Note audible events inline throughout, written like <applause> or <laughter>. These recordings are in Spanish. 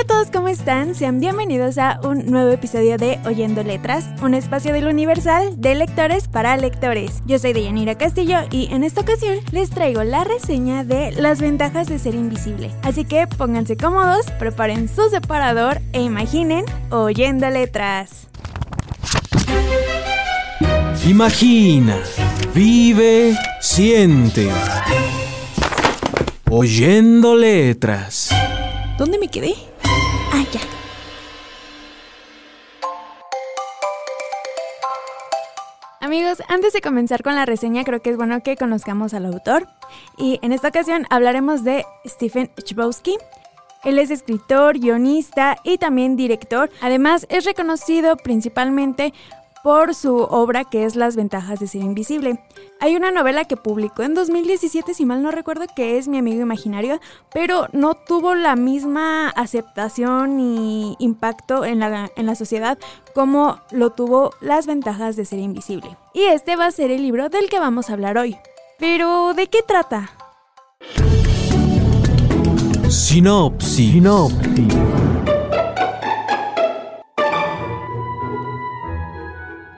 Hola a todos, ¿cómo están? Sean bienvenidos a un nuevo episodio de Oyendo Letras, un espacio del Universal de lectores para lectores. Yo soy Deyanira Castillo y en esta ocasión les traigo la reseña de las ventajas de ser invisible. Así que pónganse cómodos, preparen su separador e imaginen Oyendo Letras. Imagina, vive, siente. Oyendo letras. ¿Dónde me quedé? Amigos, antes de comenzar con la reseña, creo que es bueno que conozcamos al autor. Y en esta ocasión hablaremos de Stephen Chbosky. Él es escritor, guionista y también director. Además, es reconocido principalmente por su obra que es Las ventajas de ser invisible. Hay una novela que publicó en 2017, si mal no recuerdo, que es Mi amigo imaginario, pero no tuvo la misma aceptación ni impacto en la, en la sociedad como lo tuvo Las ventajas de ser invisible. Y este va a ser el libro del que vamos a hablar hoy. Pero, ¿de qué trata? Sinopsis. Sinopsis.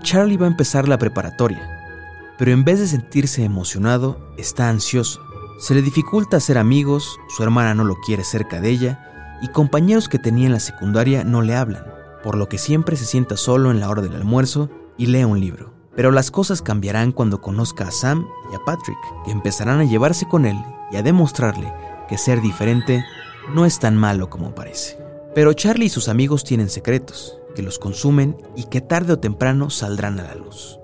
Charlie va a empezar la preparatoria, pero en vez de sentirse emocionado, está ansioso. Se le dificulta hacer amigos, su hermana no lo quiere cerca de ella y compañeros que tenía en la secundaria no le hablan, por lo que siempre se sienta solo en la hora del almuerzo y lee un libro. Pero las cosas cambiarán cuando conozca a Sam y a Patrick, que empezarán a llevarse con él y a demostrarle que ser diferente no es tan malo como parece. Pero Charlie y sus amigos tienen secretos, que los consumen y que tarde o temprano saldrán a la luz.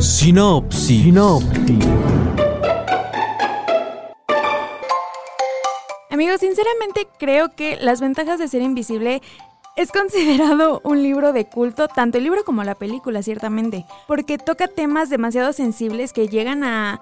Sinopsis. Sinopsis. Amigos, sinceramente creo que Las ventajas de ser invisible es considerado un libro de culto, tanto el libro como la película, ciertamente, porque toca temas demasiado sensibles que llegan a,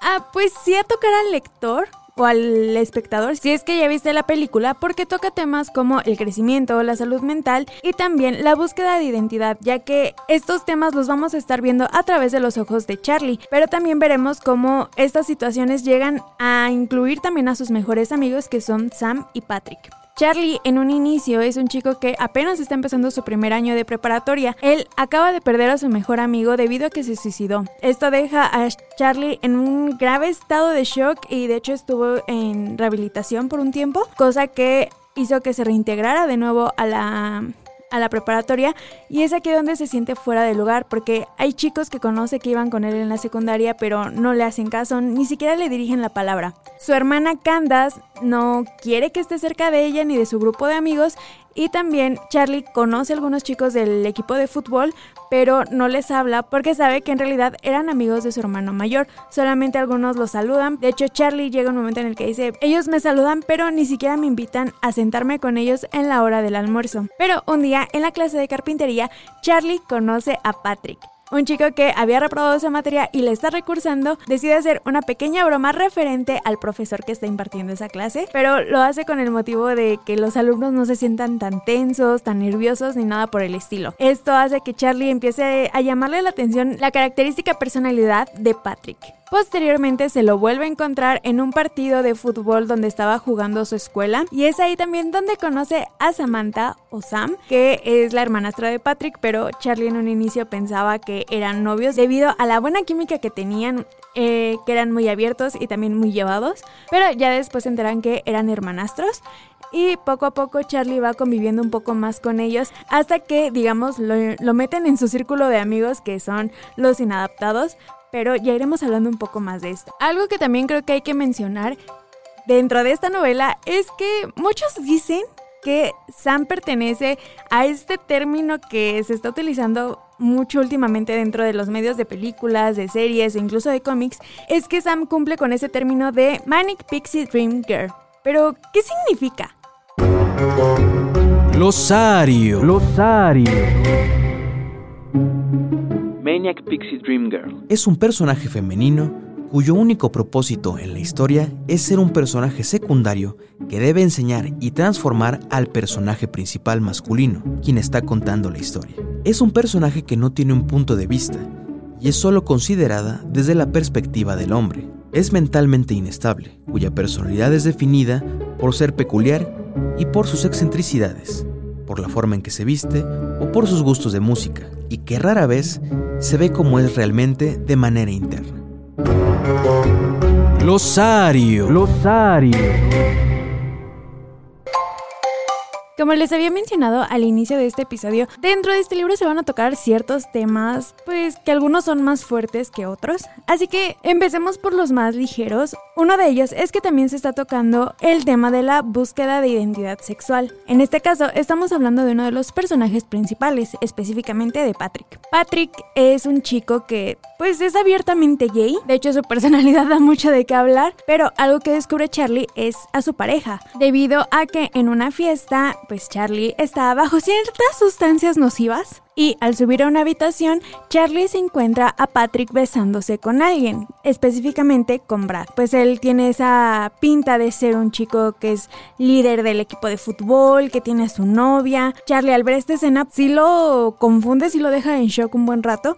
a pues sí, a tocar al lector, o al espectador si es que ya viste la película porque toca temas como el crecimiento, la salud mental y también la búsqueda de identidad, ya que estos temas los vamos a estar viendo a través de los ojos de Charlie, pero también veremos cómo estas situaciones llegan a incluir también a sus mejores amigos que son Sam y Patrick. Charlie en un inicio es un chico que apenas está empezando su primer año de preparatoria. Él acaba de perder a su mejor amigo debido a que se suicidó. Esto deja a Charlie en un grave estado de shock y de hecho estuvo en rehabilitación por un tiempo, cosa que hizo que se reintegrara de nuevo a la a la preparatoria y es aquí donde se siente fuera de lugar porque hay chicos que conoce que iban con él en la secundaria pero no le hacen caso, ni siquiera le dirigen la palabra. Su hermana Candace no quiere que esté cerca de ella ni de su grupo de amigos y también Charlie conoce a algunos chicos del equipo de fútbol, pero no les habla porque sabe que en realidad eran amigos de su hermano mayor. Solamente algunos los saludan. De hecho, Charlie llega un momento en el que dice, ellos me saludan, pero ni siquiera me invitan a sentarme con ellos en la hora del almuerzo. Pero un día, en la clase de carpintería, Charlie conoce a Patrick. Un chico que había reprobado esa materia y le está recursando decide hacer una pequeña broma referente al profesor que está impartiendo esa clase, pero lo hace con el motivo de que los alumnos no se sientan tan tensos, tan nerviosos ni nada por el estilo. Esto hace que Charlie empiece a llamarle la atención la característica personalidad de Patrick. Posteriormente se lo vuelve a encontrar en un partido de fútbol donde estaba jugando su escuela. Y es ahí también donde conoce a Samantha o Sam, que es la hermanastra de Patrick, pero Charlie en un inicio pensaba que eran novios debido a la buena química que tenían, eh, que eran muy abiertos y también muy llevados, pero ya después se enteran que eran hermanastros y poco a poco Charlie va conviviendo un poco más con ellos hasta que, digamos, lo, lo, meten en su círculo de amigos que son los inadaptados, pero ya iremos hablando un poco más de esto. Algo que también creo que hay que mencionar dentro de esta novela es que muchos dicen que Sam pertenece a este término que se está utilizando mucho últimamente dentro de los medios de películas, de series e incluso de cómics, es que Sam cumple con ese término de Manic Pixie Dream Girl. Pero, ¿qué significa? Losario. Losario. Es un personaje femenino cuyo único propósito en la historia es ser un personaje secundario que debe enseñar y transformar al personaje principal masculino, quien está contando la historia. Es un personaje que no tiene un punto de vista y es solo considerada desde la perspectiva del hombre. Es mentalmente inestable, cuya personalidad es definida por ser peculiar y por sus excentricidades, por la forma en que se viste o por sus gustos de música, y que rara vez se ve como es realmente de manera interna. Losario. Losario. Como les había mencionado al inicio de este episodio, dentro de este libro se van a tocar ciertos temas, pues que algunos son más fuertes que otros. Así que empecemos por los más ligeros. Uno de ellos es que también se está tocando el tema de la búsqueda de identidad sexual. En este caso, estamos hablando de uno de los personajes principales, específicamente de Patrick. Patrick es un chico que, pues, es abiertamente gay. De hecho, su <laughs> personalidad da mucho de qué hablar, pero algo que descubre Charlie es a su pareja, debido a que en una fiesta pues Charlie está bajo ciertas sustancias nocivas y al subir a una habitación, Charlie se encuentra a Patrick besándose con alguien, específicamente con Brad. Pues él tiene esa pinta de ser un chico que es líder del equipo de fútbol, que tiene a su novia. Charlie al ver esta escena sí lo confunde, sí lo deja en shock un buen rato.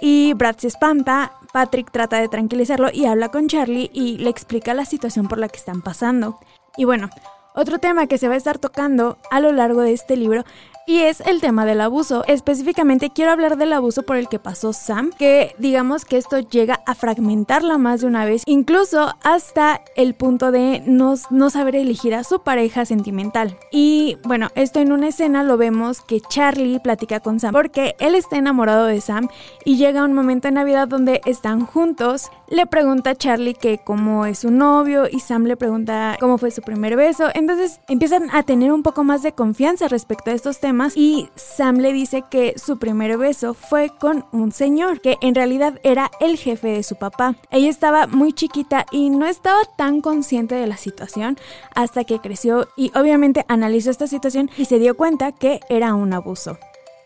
Y Brad se espanta, Patrick trata de tranquilizarlo y habla con Charlie y le explica la situación por la que están pasando. Y bueno, otro tema que se va a estar tocando a lo largo de este libro y es el tema del abuso. Específicamente quiero hablar del abuso por el que pasó Sam, que digamos que esto llega a fragmentarla más de una vez, incluso hasta el punto de no, no saber elegir a su pareja sentimental. Y bueno, esto en una escena lo vemos que Charlie platica con Sam porque él está enamorado de Sam y llega un momento en Navidad donde están juntos. Le pregunta a Charlie que cómo es su novio y Sam le pregunta cómo fue su primer beso. Entonces empiezan a tener un poco más de confianza respecto a estos temas y Sam le dice que su primer beso fue con un señor que en realidad era el jefe de su papá. Ella estaba muy chiquita y no estaba tan consciente de la situación hasta que creció y obviamente analizó esta situación y se dio cuenta que era un abuso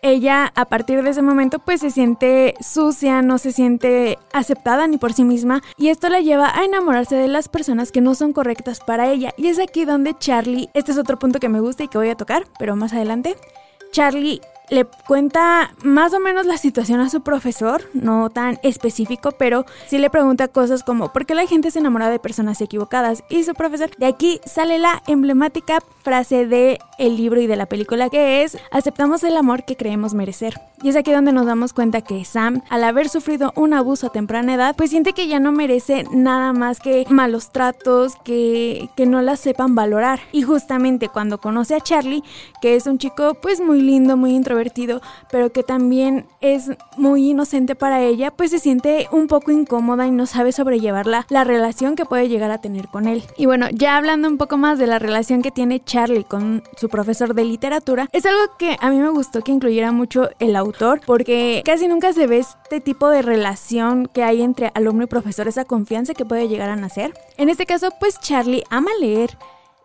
ella a partir de ese momento pues se siente sucia, no se siente aceptada ni por sí misma y esto la lleva a enamorarse de las personas que no son correctas para ella. Y es aquí donde Charlie, este es otro punto que me gusta y que voy a tocar, pero más adelante, Charlie le cuenta más o menos la situación a su profesor, no tan específico, pero sí le pregunta cosas como ¿por qué la gente se enamora de personas equivocadas? Y su profesor, de aquí sale la emblemática frase de el libro y de la película que es aceptamos el amor que creemos merecer. Y es aquí donde nos damos cuenta que Sam, al haber sufrido un abuso a temprana edad, pues siente que ya no merece nada más que malos tratos, que, que no la sepan valorar. Y justamente cuando conoce a Charlie, que es un chico pues muy lindo, muy introvertido, pero que también es muy inocente para ella, pues se siente un poco incómoda y no sabe sobrellevar la, la relación que puede llegar a tener con él. Y bueno, ya hablando un poco más de la relación que tiene Charlie con su profesor de literatura, es algo que a mí me gustó que incluyera mucho el autor, porque casi nunca se ve este tipo de relación que hay entre alumno y profesor, esa confianza que puede llegar a nacer. En este caso, pues Charlie ama leer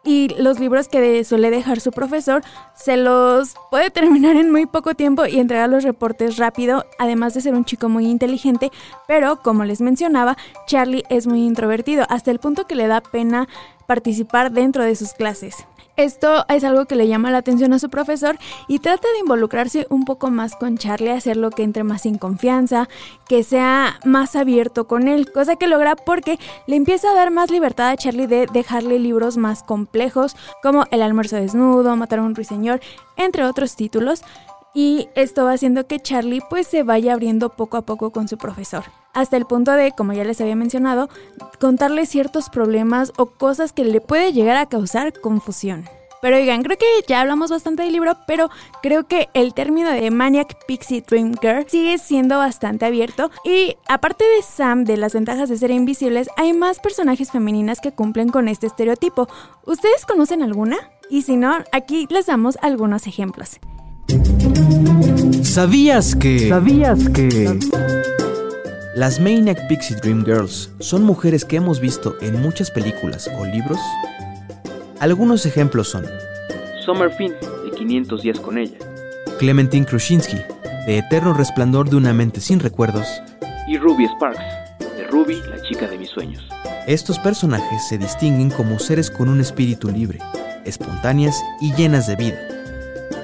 y los libros que suele dejar su profesor se los puede terminar en muy poco tiempo y entregar los reportes rápido, además de ser un chico muy inteligente, pero como les mencionaba, Charlie es muy introvertido, hasta el punto que le da pena participar dentro de sus clases. Esto es algo que le llama la atención a su profesor y trata de involucrarse un poco más con Charlie, hacerlo que entre más en confianza, que sea más abierto con él, cosa que logra porque le empieza a dar más libertad a Charlie de dejarle libros más complejos como El almuerzo desnudo, Matar a un ruiseñor, entre otros títulos, y esto va haciendo que Charlie pues se vaya abriendo poco a poco con su profesor. Hasta el punto de, como ya les había mencionado, contarle ciertos problemas o cosas que le puede llegar a causar confusión. Pero oigan, creo que ya hablamos bastante del libro, pero creo que el término de Maniac Pixie Dream Girl sigue siendo bastante abierto. Y aparte de Sam, de las ventajas de ser invisibles, hay más personajes femeninas que cumplen con este estereotipo. ¿Ustedes conocen alguna? Y si no, aquí les damos algunos ejemplos. ¿Sabías que... ¿Sabías que... Las Maniac Pixie Dream Girls son mujeres que hemos visto en muchas películas o libros. Algunos ejemplos son Summer Finn, de 500 días con ella. Clementine Krushinsky, de Eterno Resplandor de una mente sin recuerdos, y Ruby Sparks, de Ruby, la chica de mis sueños. Estos personajes se distinguen como seres con un espíritu libre, espontáneas y llenas de vida,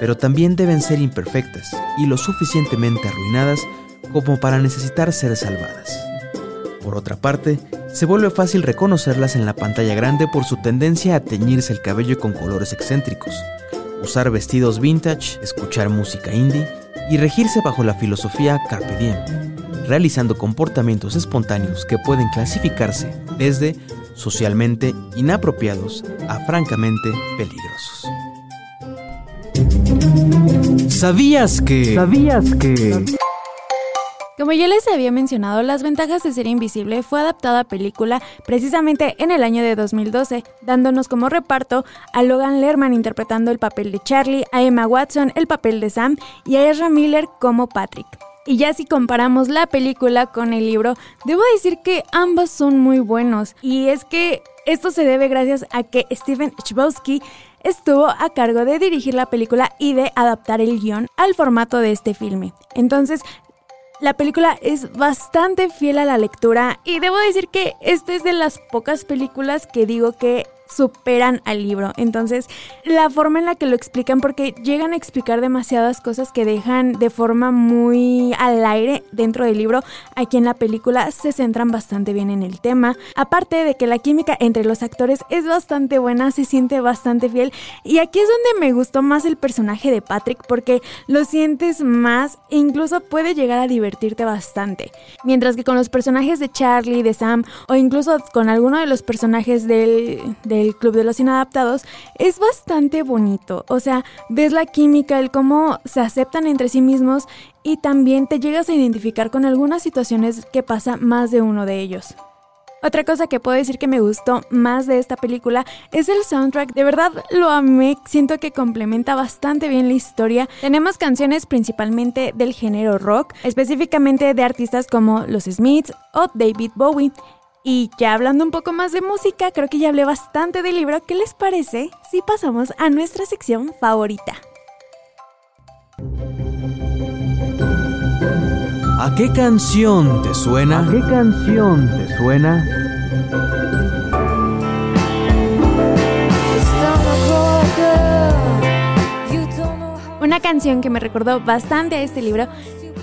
pero también deben ser imperfectas y lo suficientemente arruinadas como para necesitar ser salvadas. Por otra parte, se vuelve fácil reconocerlas en la pantalla grande por su tendencia a teñirse el cabello con colores excéntricos, usar vestidos vintage, escuchar música indie y regirse bajo la filosofía Carpe Diem, realizando comportamientos espontáneos que pueden clasificarse desde socialmente inapropiados a francamente peligrosos. ¿Sabías que... ¿Sabías que... Como ya les había mencionado, Las ventajas de ser invisible fue adaptada a película precisamente en el año de 2012, dándonos como reparto a Logan Lerman interpretando el papel de Charlie, a Emma Watson el papel de Sam y a Ezra Miller como Patrick. Y ya si comparamos la película con el libro, debo decir que ambos son muy buenos. Y es que esto se debe gracias a que Steven Chbosky estuvo a cargo de dirigir la película y de adaptar el guion al formato de este filme. Entonces, la película es bastante fiel a la lectura y debo decir que esta es de las pocas películas que digo que superan al libro. Entonces, la forma en la que lo explican, porque llegan a explicar demasiadas cosas que dejan de forma muy al aire dentro del libro, aquí en la película se centran bastante bien en el tema. Aparte de que la química entre los actores es bastante buena, se siente bastante fiel. Y aquí es donde me gustó más el personaje de Patrick, porque lo sientes más e incluso puede llegar a divertirte bastante. Mientras que con los personajes de Charlie, de Sam, o incluso con alguno de los personajes del el Club de los Inadaptados, es bastante bonito. O sea, ves la química, el cómo se aceptan entre sí mismos y también te llegas a identificar con algunas situaciones que pasa más de uno de ellos. Otra cosa que puedo decir que me gustó más de esta película es el soundtrack. De verdad lo amé, siento que complementa bastante bien la historia. Tenemos canciones principalmente del género rock, específicamente de artistas como los Smiths o David Bowie. Y ya hablando un poco más de música, creo que ya hablé bastante del libro. ¿Qué les parece si pasamos a nuestra sección favorita? ¿A qué canción te suena? ¿A qué canción te suena? Una canción que me recordó bastante a este libro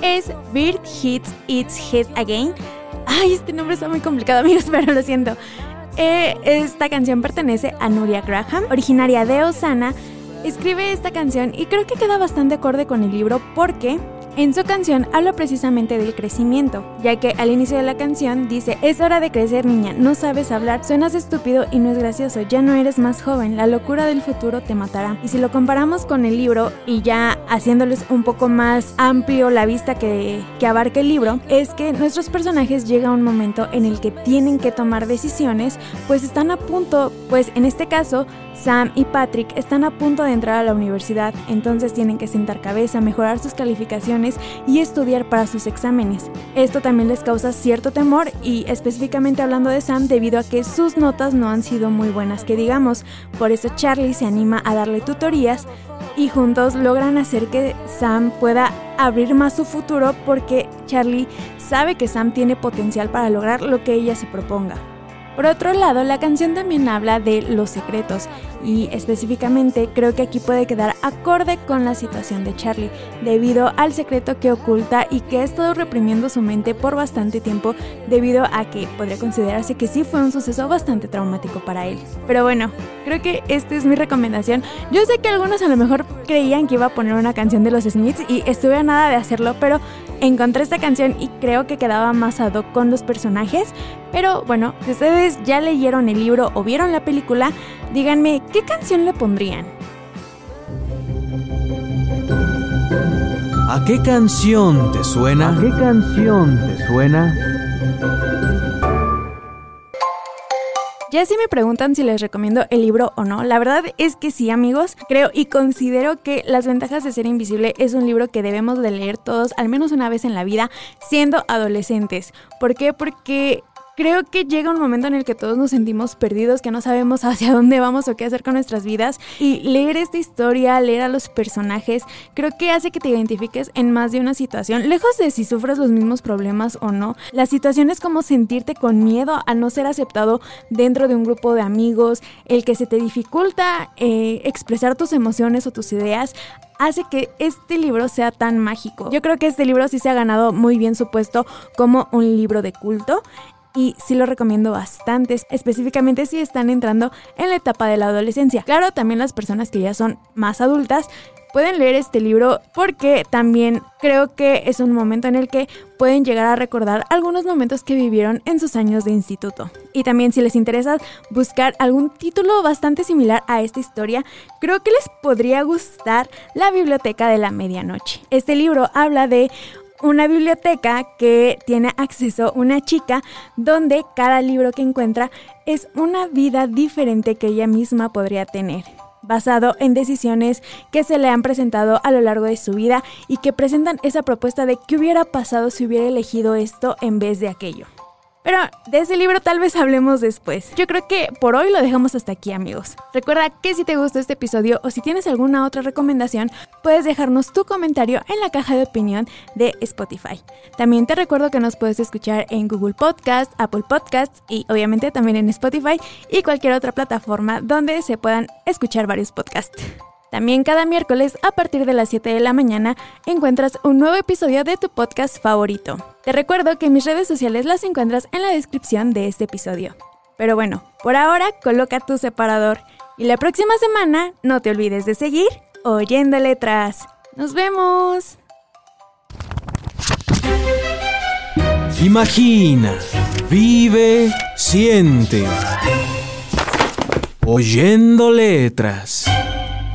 es Bird Hits Its Head Again Ay, este nombre está muy complicado, <laughs> amigos, pero lo siento. Eh, esta canción pertenece a Nuria Graham, originaria de Osana. Escribe esta canción y creo que queda bastante acorde con el libro porque en su canción habla precisamente del crecimiento, ya que al inicio de la canción dice, es hora de crecer niña, no sabes hablar, suenas estúpido y no es gracioso, ya no eres más joven, la locura del futuro te matará. Y si lo comparamos con el libro y ya haciéndoles un poco más amplio la vista que, que abarca el libro, es que nuestros personajes llega un momento en el que tienen que tomar decisiones, pues están a punto, pues en este caso, Sam y Patrick están a punto de entrar a la universidad, entonces tienen que sentar cabeza, mejorar sus calificaciones y estudiar para sus exámenes. Esto también les causa cierto temor y específicamente hablando de Sam debido a que sus notas no han sido muy buenas que digamos. Por eso Charlie se anima a darle tutorías y juntos logran hacer que Sam pueda abrir más su futuro porque Charlie sabe que Sam tiene potencial para lograr lo que ella se proponga. Por otro lado, la canción también habla de los secretos y específicamente creo que aquí puede quedar acorde con la situación de Charlie, debido al secreto que oculta y que ha estado reprimiendo su mente por bastante tiempo debido a que podría considerarse que sí fue un suceso bastante traumático para él. Pero bueno, creo que esta es mi recomendación. Yo sé que algunos a lo mejor creían que iba a poner una canción de los Smiths y estuve a nada de hacerlo, pero encontré esta canción y creo que quedaba más ad hoc con los personajes. Pero bueno, si ustedes ya leyeron el libro o vieron la película, díganme qué canción le pondrían. ¿A qué canción te suena? ¿A qué canción te suena? Ya si me preguntan si les recomiendo el libro o no, la verdad es que sí amigos, creo y considero que Las ventajas de ser invisible es un libro que debemos de leer todos al menos una vez en la vida siendo adolescentes. ¿Por qué? Porque Creo que llega un momento en el que todos nos sentimos perdidos, que no sabemos hacia dónde vamos o qué hacer con nuestras vidas. Y leer esta historia, leer a los personajes, creo que hace que te identifiques en más de una situación. Lejos de si sufres los mismos problemas o no, la situación es como sentirte con miedo al no ser aceptado dentro de un grupo de amigos, el que se te dificulta eh, expresar tus emociones o tus ideas hace que este libro sea tan mágico. Yo creo que este libro sí se ha ganado muy bien su puesto como un libro de culto y sí lo recomiendo bastante, específicamente si están entrando en la etapa de la adolescencia. Claro, también las personas que ya son más adultas pueden leer este libro porque también creo que es un momento en el que pueden llegar a recordar algunos momentos que vivieron en sus años de instituto. Y también si les interesa buscar algún título bastante similar a esta historia, creo que les podría gustar La Biblioteca de la Medianoche. Este libro habla de una biblioteca que tiene acceso una chica donde cada libro que encuentra es una vida diferente que ella misma podría tener basado en decisiones que se le han presentado a lo largo de su vida y que presentan esa propuesta de qué hubiera pasado si hubiera elegido esto en vez de aquello. Pero de ese libro tal vez hablemos después. Yo creo que por hoy lo dejamos hasta aquí amigos. Recuerda que si te gustó este episodio o si tienes alguna otra recomendación, puedes dejarnos tu comentario en la caja de opinión de Spotify. También te recuerdo que nos puedes escuchar en Google Podcast, Apple Podcasts y obviamente también en Spotify y cualquier otra plataforma donde se puedan escuchar varios podcasts. También cada miércoles a partir de las 7 de la mañana encuentras un nuevo episodio de tu podcast favorito. Te recuerdo que mis redes sociales las encuentras en la descripción de este episodio. Pero bueno, por ahora coloca tu separador y la próxima semana no te olvides de seguir oyendo letras. ¡Nos vemos! Imagina, vive, siente. Oyendo letras.